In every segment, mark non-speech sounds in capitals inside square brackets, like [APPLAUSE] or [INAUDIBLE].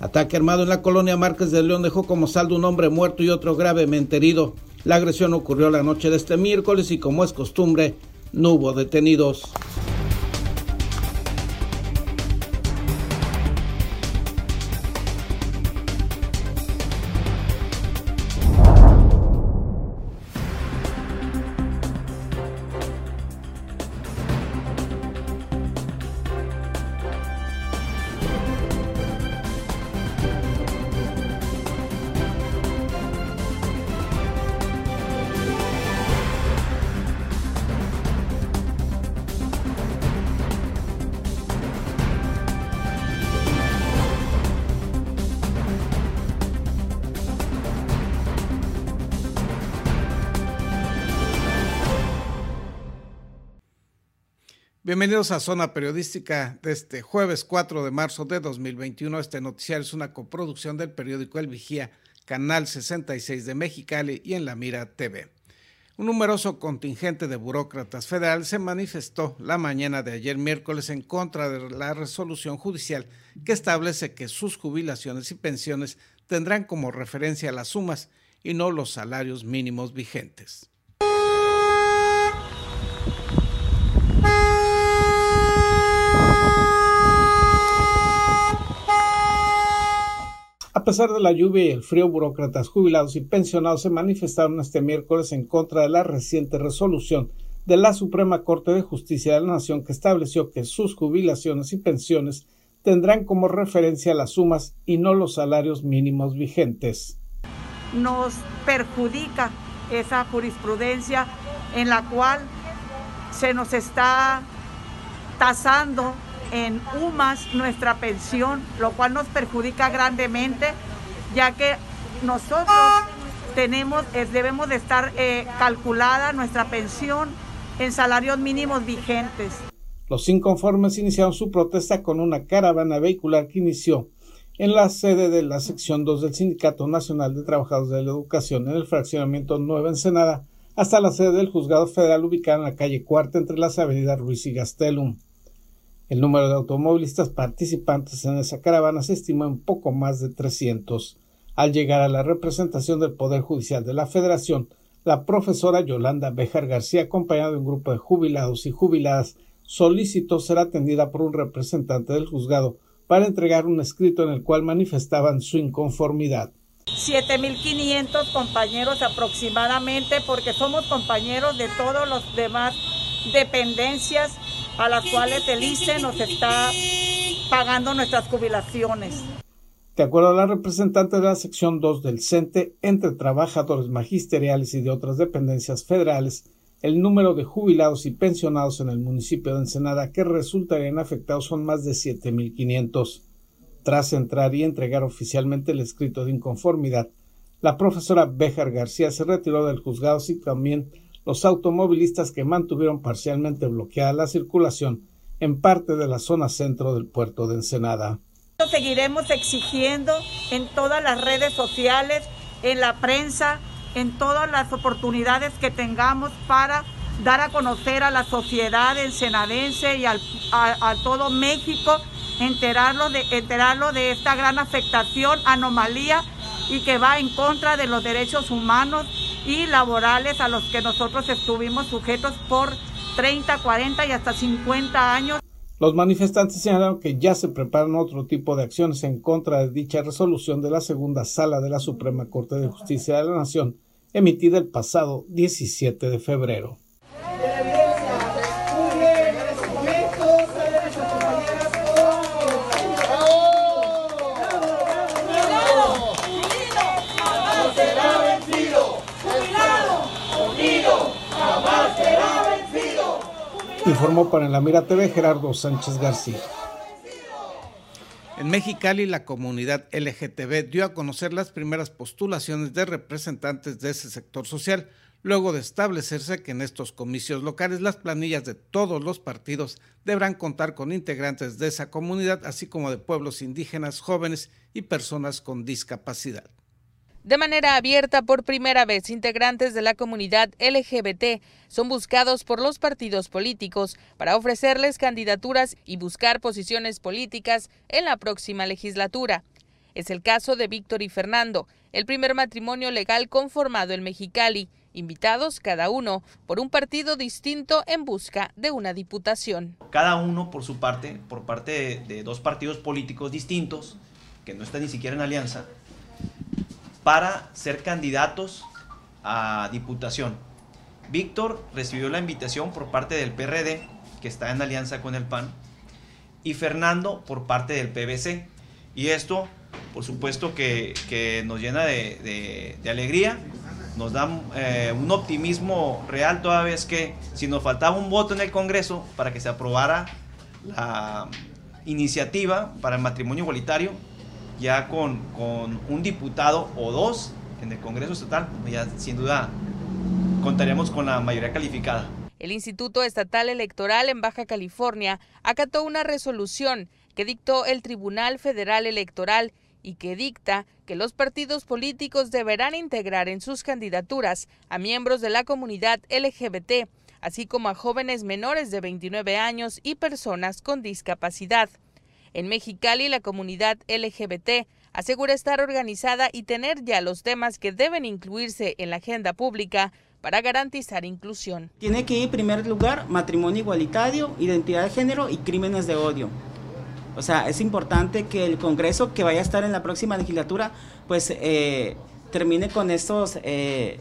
Ataque armado en la colonia Márquez de León dejó como saldo un hombre muerto y otro gravemente herido. La agresión ocurrió la noche de este miércoles y como es costumbre, no hubo detenidos. Bienvenidos a Zona Periodística de este jueves 4 de marzo de 2021. Este noticiario es una coproducción del periódico El Vigía, Canal 66 de Mexicali y en La Mira TV. Un numeroso contingente de burócratas federales se manifestó la mañana de ayer miércoles en contra de la resolución judicial que establece que sus jubilaciones y pensiones tendrán como referencia las sumas y no los salarios mínimos vigentes. Pesar de la lluvia y el frío, burócratas jubilados y pensionados se manifestaron este miércoles en contra de la reciente resolución de la Suprema Corte de Justicia de la Nación que estableció que sus jubilaciones y pensiones tendrán como referencia las sumas y no los salarios mínimos vigentes. Nos perjudica esa jurisprudencia en la cual se nos está tasando en UMAS nuestra pensión, lo cual nos perjudica grandemente, ya que nosotros tenemos, debemos de estar eh, calculada nuestra pensión en salarios mínimos vigentes. Los inconformes iniciaron su protesta con una caravana vehicular que inició en la sede de la sección 2 del Sindicato Nacional de Trabajadores de la Educación en el fraccionamiento Nueva Ensenada hasta la sede del Juzgado Federal ubicada en la calle Cuarta entre las avenidas Ruiz y Gastelum. El número de automovilistas participantes en esa caravana se estimó en poco más de 300. Al llegar a la representación del Poder Judicial de la Federación, la profesora Yolanda Bejar García, acompañada de un grupo de jubilados y jubiladas, solicitó ser atendida por un representante del juzgado para entregar un escrito en el cual manifestaban su inconformidad. 7.500 compañeros aproximadamente, porque somos compañeros de todos los demás dependencias a las cuales el ICE nos está pagando nuestras jubilaciones. De acuerdo a la representante de la sección 2 del CENTE, entre trabajadores magisteriales y de otras dependencias federales, el número de jubilados y pensionados en el municipio de Ensenada que resultarían afectados son más de 7.500. Tras entrar y entregar oficialmente el escrito de inconformidad, la profesora Béjar García se retiró del juzgado y también los automovilistas que mantuvieron parcialmente bloqueada la circulación en parte de la zona centro del puerto de Ensenada. Seguiremos exigiendo en todas las redes sociales, en la prensa, en todas las oportunidades que tengamos para dar a conocer a la sociedad ensenadense y a, todo México, enterarlo de, enterarlo de esta gran afectación, anomalía y que va en contra de los derechos humanos y laborales a los que nosotros estuvimos sujetos por 30, 40 y hasta 50 años. Los manifestantes señalaron que ya se preparan otro tipo de acciones en contra de dicha resolución de la segunda sala de la Suprema Corte de Justicia de la Nación, emitida el pasado 17 de febrero. Informó para la Mira TV Gerardo Sánchez García. En Mexicali, la comunidad LGTB dio a conocer las primeras postulaciones de representantes de ese sector social, luego de establecerse que en estos comicios locales las planillas de todos los partidos deberán contar con integrantes de esa comunidad, así como de pueblos indígenas, jóvenes y personas con discapacidad. De manera abierta, por primera vez, integrantes de la comunidad LGBT son buscados por los partidos políticos para ofrecerles candidaturas y buscar posiciones políticas en la próxima legislatura. Es el caso de Víctor y Fernando, el primer matrimonio legal conformado en Mexicali, invitados cada uno por un partido distinto en busca de una diputación. Cada uno por su parte, por parte de, dos partidos políticos distintos, que no están ni siquiera en alianza, para ser candidatos a diputación. Víctor recibió la invitación por parte del PRD, que está en alianza con el PAN, y Fernando por parte del PBC. Y esto, por supuesto, que, nos llena de, alegría, nos da eh, un optimismo real toda vez que si nos faltaba un voto en el Congreso para que se aprobara la iniciativa para el matrimonio igualitario, ya con, con un diputado o dos en el Congreso Estatal, ya sin duda contaríamos con la mayoría calificada. El Instituto Estatal Electoral en Baja California acató una resolución que dictó el Tribunal Federal Electoral y que dicta que los partidos políticos deberán integrar en sus candidaturas a miembros de la comunidad LGBT, así como a jóvenes menores de 29 años y personas con discapacidad. En Mexicali, la comunidad LGBT asegura estar organizada y tener ya los temas que deben incluirse en la agenda pública para garantizar inclusión. Tiene que ir en primer lugar matrimonio igualitario, identidad de género y crímenes de odio. O sea, es importante que el Congreso que vaya a estar en la próxima legislatura, pues eh, termine con estos, eh,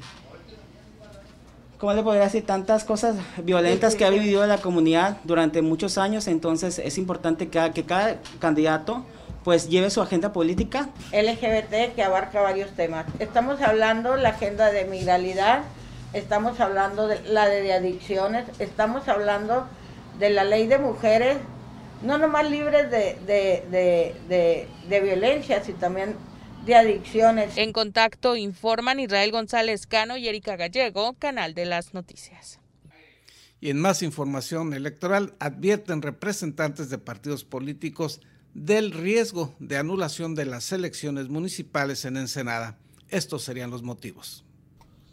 ¿cómo le podría decir? Tantas cosas violentas que ha vivido la comunidad durante muchos años. Entonces es importante que, cada candidato pues lleve su agenda política. LGBT que abarca varios temas. Estamos hablando la agenda de migralidad, estamos hablando de la de adicciones, estamos hablando de la ley de mujeres, no nomás libres de, de, de, violencia, sino también de adicciones. En contacto informan Israel González Cano y Erika Gallego, Canal de las Noticias. Y en más información electoral, advierten representantes de partidos políticos del riesgo de anulación de las elecciones municipales en Ensenada. Estos serían los motivos.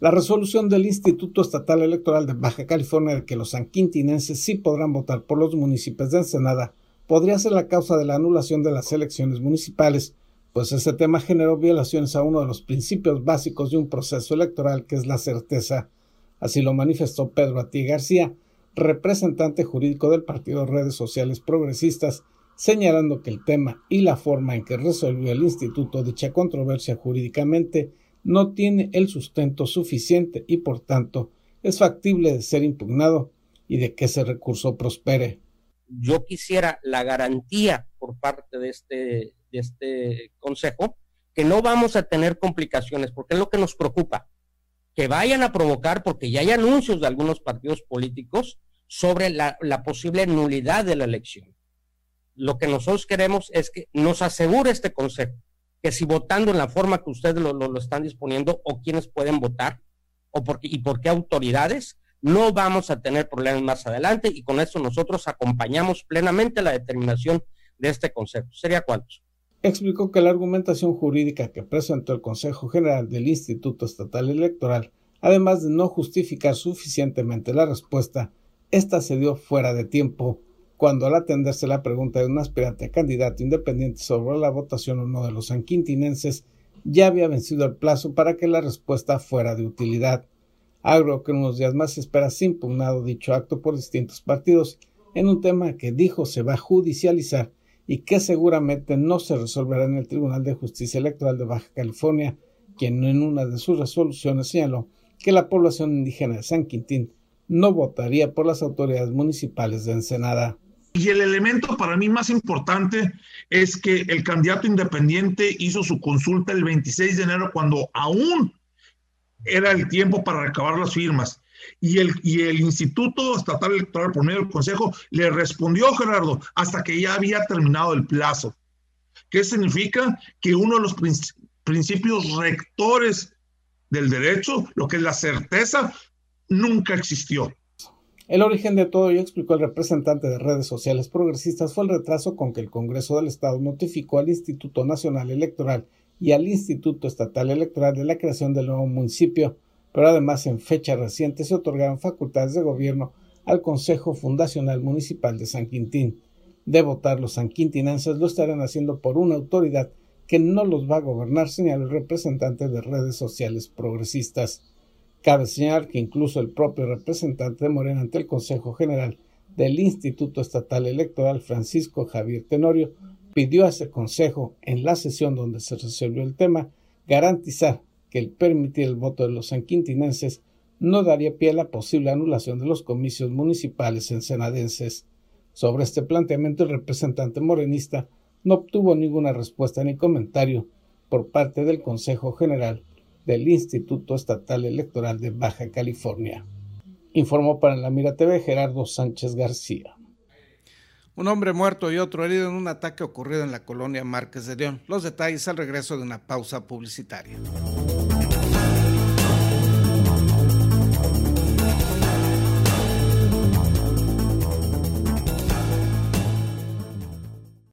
La resolución del Instituto Estatal Electoral de Baja California de que los sanquintinenses sí podrán votar por los municipios de Ensenada podría ser la causa de la anulación de las elecciones municipales, pues ese tema generó violaciones a uno de los principios básicos de un proceso electoral que es la certeza. Así lo manifestó Pedro Atí García, representante jurídico del Partido Redes Sociales Progresistas, señalando que el tema y la forma en que resolvió el instituto dicha controversia jurídicamente no tiene el sustento suficiente y por tanto es factible de ser impugnado y de que ese recurso prospere. Yo quisiera la garantía por parte de este, de este consejo que no vamos a tener complicaciones, porque es lo que nos preocupa, que vayan a provocar, porque ya hay anuncios de algunos partidos políticos sobre la, posible nulidad de la elección. Lo que nosotros queremos es que nos asegure este consejo que si votando en la forma que ustedes lo, están disponiendo o quienes pueden votar o porque, y por qué autoridades, no vamos a tener problemas más adelante y con eso nosotros acompañamos plenamente la determinación de este Consejo. ¿Sería cuántos? Explicó que la argumentación jurídica que presentó el Consejo General del Instituto Estatal Electoral, además de no justificar suficientemente la respuesta, esta se dio fuera de tiempo cuando al atenderse la pregunta de un aspirante a candidato independiente sobre la votación o no de los sanquintinenses, ya había vencido el plazo para que la respuesta fuera de utilidad. Agro que en unos días más se impugnado dicho acto por distintos partidos en un tema que dijo se va a judicializar y que seguramente no se resolverá en el Tribunal de Justicia Electoral de Baja California, quien en una de sus resoluciones señaló que la población indígena de San Quintín no votaría por las autoridades municipales de Ensenada. Y el elemento para mí más importante es que el candidato independiente hizo su consulta el 26 de enero cuando aún era el tiempo para recabar las firmas. Y el, Instituto Estatal Electoral, por medio del Consejo, le respondió, Gerardo, hasta que ya había terminado el plazo. ¿Qué significa? Que uno de los principios rectores del derecho, lo que es la certeza, nunca existió. El origen de todo ello, explicó el representante de redes sociales progresistas, fue el retraso con que el Congreso del Estado notificó al Instituto Nacional Electoral y al Instituto Estatal Electoral de la creación del nuevo municipio, pero además en fecha reciente se otorgaron facultades de gobierno al Consejo Fundacional Municipal de San Quintín. De votar los sanquintinenses lo estarán haciendo por una autoridad que no los va a gobernar, señaló el representante de redes sociales progresistas. Cabe señalar que incluso el propio representante de Morena ante el Consejo General del Instituto Estatal Electoral, Francisco Javier Tenorio, pidió a ese Consejo, en la sesión donde se resolvió el tema, garantizar que el permitir el voto de los sanquintinenses no daría pie a la posible anulación de los comicios municipales ensenadenses. Sobre este planteamiento, el representante morenista no obtuvo ninguna respuesta ni comentario por parte del Consejo General del Instituto Estatal Electoral de Baja California. Informó para la Mira TV Gerardo Sánchez García. Un hombre muerto y otro herido en un ataque ocurrido en la colonia Márquez de León. Los detalles al regreso de una pausa publicitaria.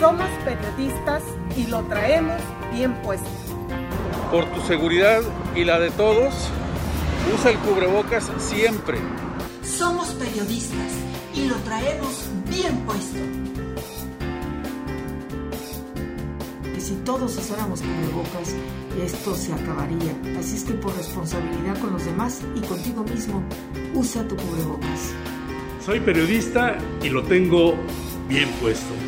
Somos periodistas y lo traemos bien puesto. Por tu seguridad y la de todos, usa el cubrebocas siempre. Somos periodistas y lo traemos bien puesto. Que si todos usáramos cubrebocas, esto se acabaría. Así es que por responsabilidad con los demás y contigo mismo, usa tu cubrebocas. Soy periodista y lo tengo bien puesto.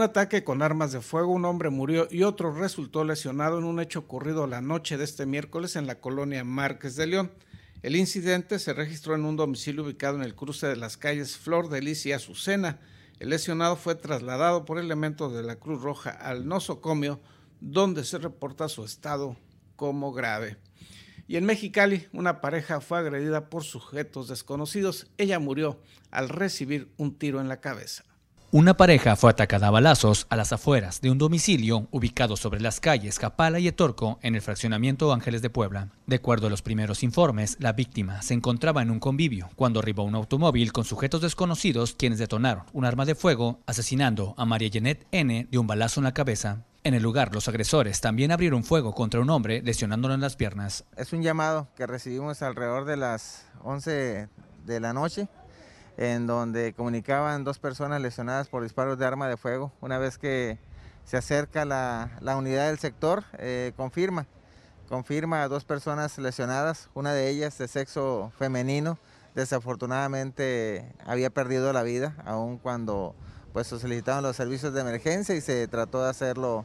Un ataque con armas de fuego, un hombre murió y otro resultó lesionado en un hecho ocurrido la noche de este miércoles en la colonia Márquez de León. El incidente se registró en un domicilio ubicado en el cruce de las calles Flor de Lis y Azucena. El lesionado fue trasladado por elementos de la Cruz Roja al nosocomio, donde se reporta su estado como grave. Y en Mexicali, una pareja fue agredida por sujetos desconocidos. Ella murió al recibir un tiro en la cabeza. Una pareja fue atacada a balazos a las afueras de un domicilio ubicado sobre las calles Capala y Etorco en el fraccionamiento Ángeles de Puebla. De acuerdo a los primeros informes, la víctima se encontraba en un convivio cuando arribó un automóvil con sujetos desconocidos quienes detonaron un arma de fuego asesinando a María Janet N. de un balazo en la cabeza. En el lugar, los agresores también abrieron fuego contra un hombre lesionándolo en las piernas. Es un llamado que recibimos alrededor de las 11 de la noche en donde comunicaban dos personas lesionadas por disparos de arma de fuego. Una vez que se acerca la, unidad del sector, eh, confirma, confirma a dos personas lesionadas, una de ellas de sexo femenino, desafortunadamente había perdido la vida, aun cuando pues solicitaron los servicios de emergencia y se trató de hacerlo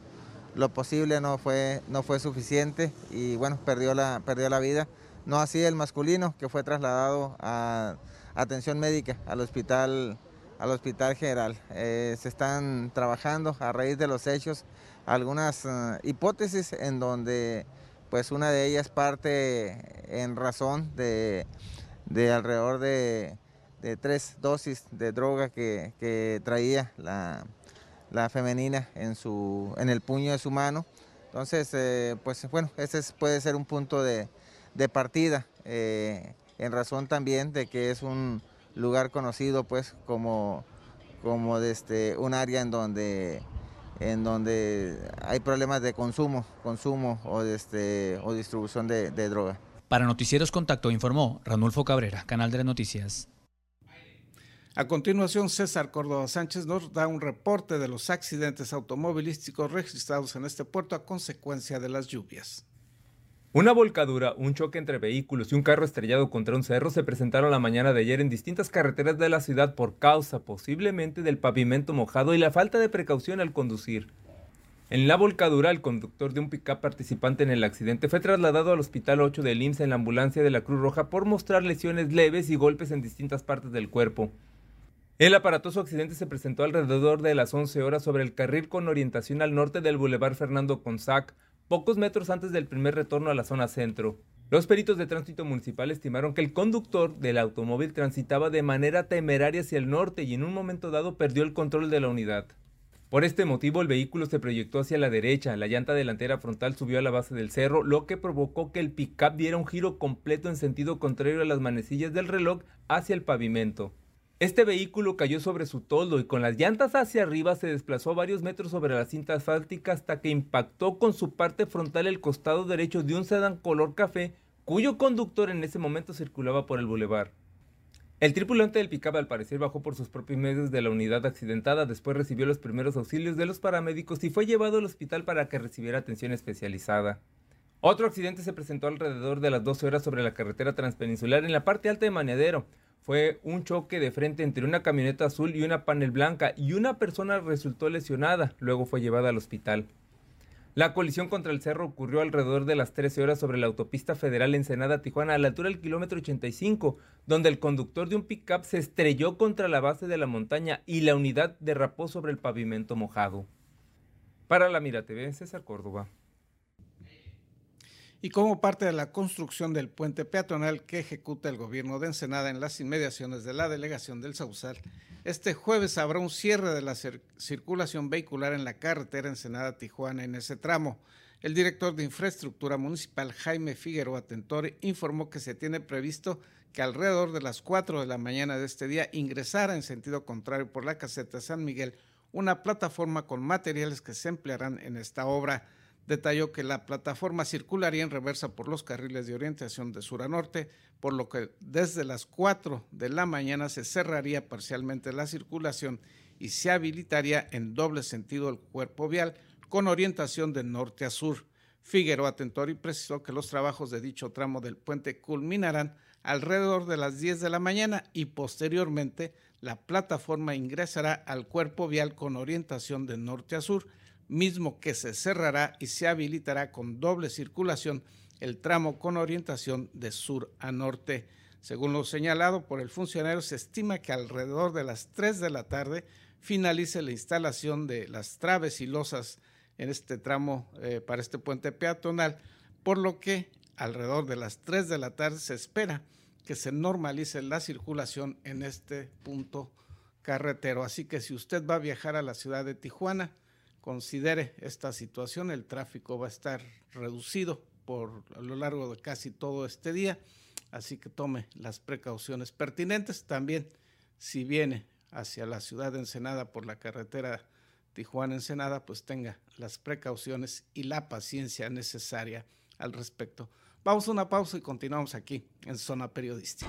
lo posible, no fue, no fue suficiente y bueno, perdió la, perdió la vida. No así el masculino que fue trasladado a atención médica al hospital, al hospital general. Eh, se están trabajando a raíz de los hechos algunas eh, hipótesis en donde pues una de ellas parte en razón de, alrededor de, tres dosis de droga que, traía la, femenina en, el puño de su mano. Entonces, eh, pues bueno, ese puede ser un punto de, partida en razón también de que es un lugar conocido pues como, como este, un área en donde, en donde hay problemas de consumo, consumo o, este, o distribución de, de droga. Para Noticieros Contacto informó Ranulfo Cabrera, Canal de las Noticias. A continuación, César Córdoba Sánchez nos da un reporte de los accidentes automovilísticos registrados en este puerto a consecuencia de las lluvias. Una volcadura, un choque entre vehículos y un carro estrellado contra un cerro se presentaron la mañana de ayer en distintas carreteras de la ciudad por causa posiblemente del pavimento mojado y la falta de precaución al conducir. En la volcadura, el conductor de un pickup participante en el accidente fue trasladado al Hospital 8 del IMSS en la ambulancia de la Cruz Roja por mostrar lesiones leves y golpes en distintas partes del cuerpo. El aparatoso accidente se presentó alrededor de las 11 horas sobre el carril con orientación al norte del Boulevard Fernando Consac, pocos metros antes del primer retorno a la zona centro. Los peritos de tránsito municipal estimaron que el conductor del automóvil transitaba de manera temeraria hacia el norte y en un momento dado perdió el control de la unidad. Por este motivo el vehículo se proyectó hacia la derecha, la llanta delantera frontal subió a la base del cerro, lo que provocó que el pickup diera un giro completo en sentido contrario a las manecillas del reloj hacia el pavimento. Este vehículo cayó sobre su toldo y con las llantas hacia arriba se desplazó varios metros sobre la cinta asfáltica hasta que impactó con su parte frontal el costado derecho de un sedán color café cuyo conductor en ese momento circulaba por el bulevar. El tripulante del pickup al parecer bajó por sus propios medios de la unidad accidentada, después recibió los primeros auxilios de los paramédicos y fue llevado al hospital para que recibiera atención especializada. Otro accidente se presentó alrededor de las 12 horas sobre la carretera transpeninsular en la parte alta de Maneadero fue un choque de frente entre una camioneta azul y una panel blanca y una persona resultó lesionada, luego fue llevada al hospital. La colisión contra el cerro ocurrió alrededor de las 13 horas sobre la autopista federal Ensenada-Tijuana a la altura del kilómetro 85, donde el conductor de un pickup se estrelló contra la base de la montaña y la unidad derrapó sobre el pavimento mojado. Para la Mira TV, César Córdoba y como parte de la construcción del puente peatonal que ejecuta el gobierno de Ensenada en las inmediaciones de la delegación del Sausal, este jueves habrá un cierre de la circulación vehicular en la carretera Ensenada-Tijuana en ese tramo. El director de Infraestructura Municipal, Jaime Figueroa Tentori, informó que se tiene previsto que alrededor de las 4 de la mañana de este día ingresara en sentido contrario por la caseta San Miguel una plataforma con materiales que se emplearán en esta obra detalló que la plataforma circularía en reversa por los carriles de orientación de sur a norte, por lo que desde las 4 de la mañana se cerraría parcialmente la circulación y se habilitaría en doble sentido el cuerpo vial con orientación de norte a sur. Figueroa Tentori precisó que los trabajos de dicho tramo del puente culminarán alrededor de las 10 de la mañana y posteriormente la plataforma ingresará al cuerpo vial con orientación de norte a sur, mismo que se cerrará y se habilitará con doble circulación el tramo con orientación de sur a norte. Según lo señalado por el funcionario, se estima que alrededor de las 3 de la tarde finalice la instalación de las traves y losas en este tramo eh, para este puente peatonal, por lo que alrededor de las 3 de la tarde se espera que se normalice la circulación en este punto carretero. Así que si usted va a viajar a la ciudad de Tijuana, considere esta situación. El tráfico va a estar reducido por a lo largo de casi todo este día, así que tome las precauciones pertinentes. También si viene hacia la ciudad de Ensenada por la carretera Tijuana-Ensenada, pues tenga las precauciones y la paciencia necesaria al respecto. Vamos a una pausa y continuamos aquí en Zona Periodística.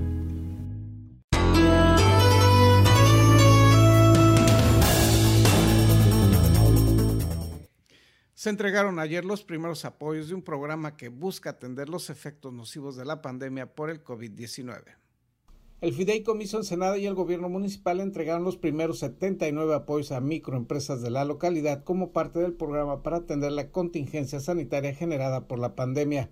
Se entregaron ayer los primeros apoyos de un programa que busca atender los efectos nocivos de la pandemia por el COVID-19. El Fideicomiso Ensenada y el gobierno municipal entregaron los primeros 79 apoyos a microempresas de la localidad como parte del programa para atender la contingencia sanitaria generada por la pandemia.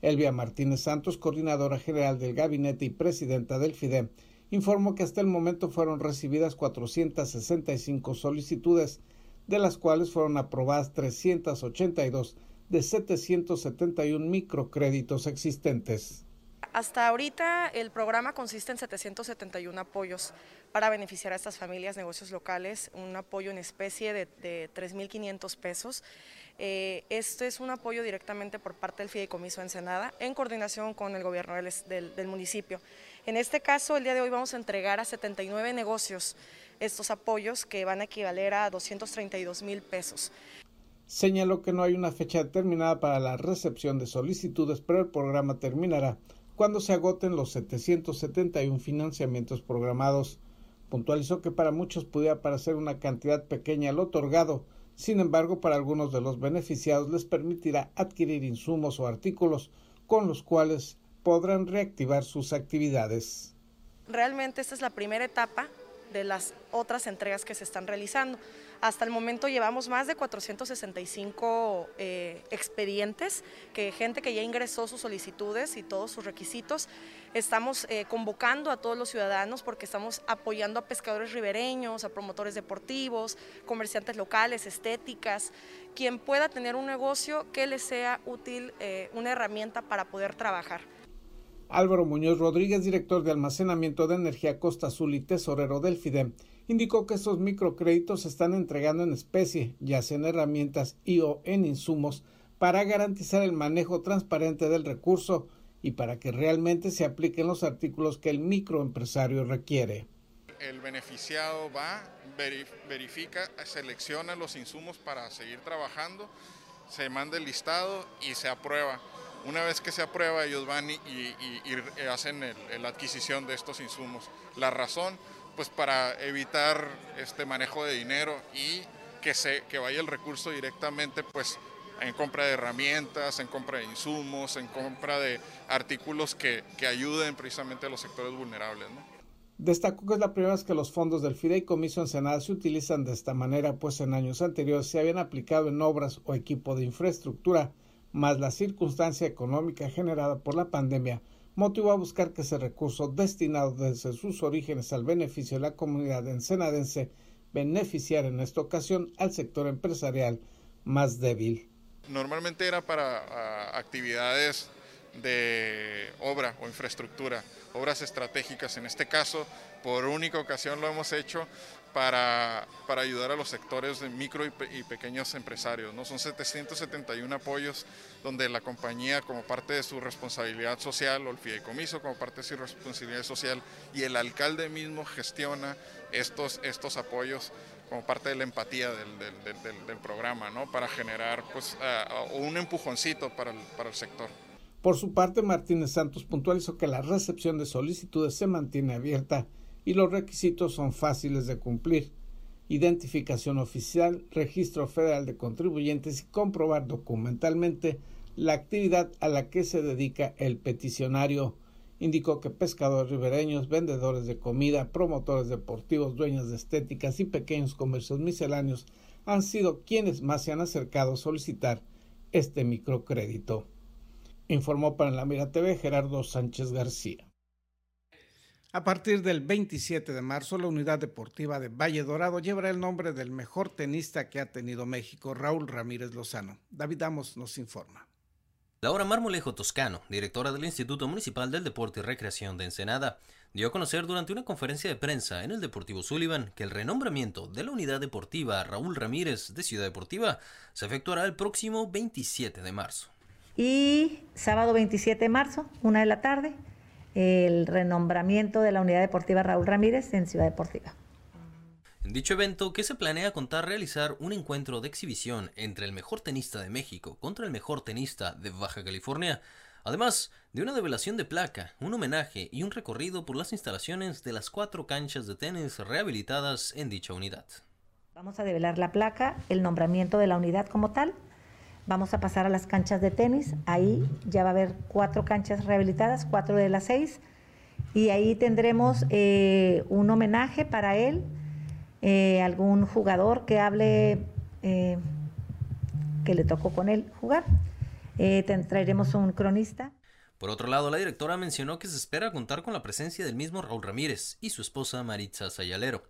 Elvia Martínez Santos, coordinadora general del gabinete y presidenta del FIDE, informó que hasta el momento fueron recibidas 465 solicitudes de las cuales fueron aprobadas 382 de 771 microcréditos existentes. Hasta ahorita el programa consiste en 771 apoyos para beneficiar a estas familias, negocios locales, un apoyo en especie de, de 3.500 pesos. Eh, esto es un apoyo directamente por parte del Fideicomiso Ensenada en coordinación con el gobierno del, del municipio. En este caso, el día de hoy vamos a entregar a 79 negocios estos apoyos que van a equivaler a 232 mil pesos. Señaló que no hay una fecha determinada para la recepción de solicitudes, pero el programa terminará cuando se agoten los 771 financiamientos programados. Puntualizó que para muchos pudiera parecer una cantidad pequeña el otorgado, sin embargo para algunos de los beneficiados les permitirá adquirir insumos o artículos con los cuales podrán reactivar sus actividades. Realmente esta es la primera etapa de las otras entregas que se están realizando. Hasta el momento llevamos más de 465 eh, expedientes, que gente que ya ingresó sus solicitudes y todos sus requisitos. Estamos eh, convocando a todos los ciudadanos porque estamos apoyando a pescadores ribereños, a promotores deportivos, comerciantes locales, estéticas, quien pueda tener un negocio que le sea útil, eh, una herramienta para poder trabajar. Álvaro Muñoz Rodríguez, director de almacenamiento de energía Costa Azul y tesorero del FIDEM, indicó que estos microcréditos se están entregando en especie, ya sea en herramientas y o en insumos, para garantizar el manejo transparente del recurso y para que realmente se apliquen los artículos que el microempresario requiere. El beneficiado va, verifica, selecciona los insumos para seguir trabajando, se manda el listado y se aprueba. Una vez que se aprueba, ellos van y, hacen la adquisición de estos insumos. La razón, pues para evitar este manejo de dinero y que, se, que vaya el recurso directamente pues en compra de herramientas, en compra de insumos, en compra de artículos que, ayuden precisamente a los sectores vulnerables. Destacó que es la primera vez que los fondos del Fideicomiso Ensenada se utilizan de esta manera, pues en años anteriores se habían aplicado en obras o equipo de infraestructura, más la circunstancia económica generada por la pandemia motivó a buscar que ese recurso destinado desde sus orígenes al beneficio de la comunidad ensenadense beneficiara en esta ocasión al sector empresarial más débil. Normalmente era para ah, actividades de obra o infraestructura, obras estratégicas. En este caso, por única ocasión lo hemos hecho para, para ayudar a los sectores de micro y, pequeños empresarios. ¿no? Son 771 apoyos donde la compañía, como parte de su responsabilidad social, o el fideicomiso, como parte de su responsabilidad social, y el alcalde mismo gestiona estos, estos apoyos como parte de la empatía del, del, programa, ¿no? para generar pues, un empujoncito para el, para el sector. Por su parte, Martínez Santos puntualizó que la recepción de solicitudes se mantiene abierta y los requisitos son fáciles de cumplir. Identificación oficial, registro federal de contribuyentes y comprobar documentalmente la actividad a la que se dedica el peticionario. Indicó que pescadores ribereños, vendedores de comida, promotores deportivos, dueños de estéticas y pequeños comercios misceláneos han sido quienes más se han acercado a solicitar este microcrédito informó para la Mira TV Gerardo Sánchez García. A partir del 27 de marzo, la unidad deportiva de Valle Dorado llevará el nombre del mejor tenista que ha tenido México, Raúl Ramírez Lozano. David Amos nos informa. Laura Marmolejo Toscano, directora del Instituto Municipal del Deporte y Recreación de Ensenada, dio a conocer durante una conferencia de prensa en el Deportivo Sullivan que el renombramiento de la unidad deportiva Raúl Ramírez de Ciudad Deportiva se efectuará el próximo 27 de marzo. Y sábado 27 de marzo, una de la tarde, el renombramiento de la Unidad Deportiva Raúl Ramírez en Ciudad Deportiva. En dicho evento, que se planea contar realizar un encuentro de exhibición entre el mejor tenista de México contra el mejor tenista de Baja California, además de una develación de placa, un homenaje y un recorrido por las instalaciones de las cuatro canchas de tenis rehabilitadas en dicha unidad. Vamos a develar la placa, el nombramiento de la unidad como tal, Vamos a pasar a las canchas de tenis. Ahí ya va a haber cuatro canchas rehabilitadas, cuatro de las seis. Y ahí tendremos eh, un homenaje para él, eh, algún jugador que hable, eh, que le tocó con él jugar. traeremos un cronista. Por otro lado, la directora mencionó que se espera contar con la presencia del mismo Raúl Ramírez y su esposa Maritza Sayalero.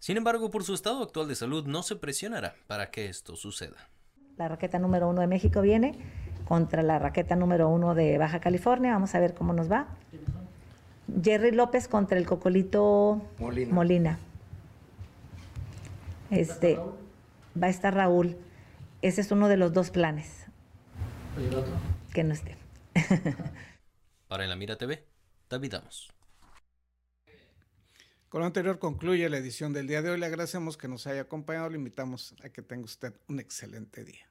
Sin embargo, por su estado actual de salud no se presionará para que esto suceda. La raqueta número uno de México viene contra la raqueta número uno de Baja California. Vamos a ver cómo nos va. Jerry López contra el Cocolito Molina. Este, va a estar Raúl. Ese es uno de los dos planes. Que no esté. [LAUGHS] Para En la Mira TV, David Damos. Con lo anterior concluye la edición del día de hoy. Le agradecemos que nos haya acompañado. Le invitamos a que tenga usted un excelente día.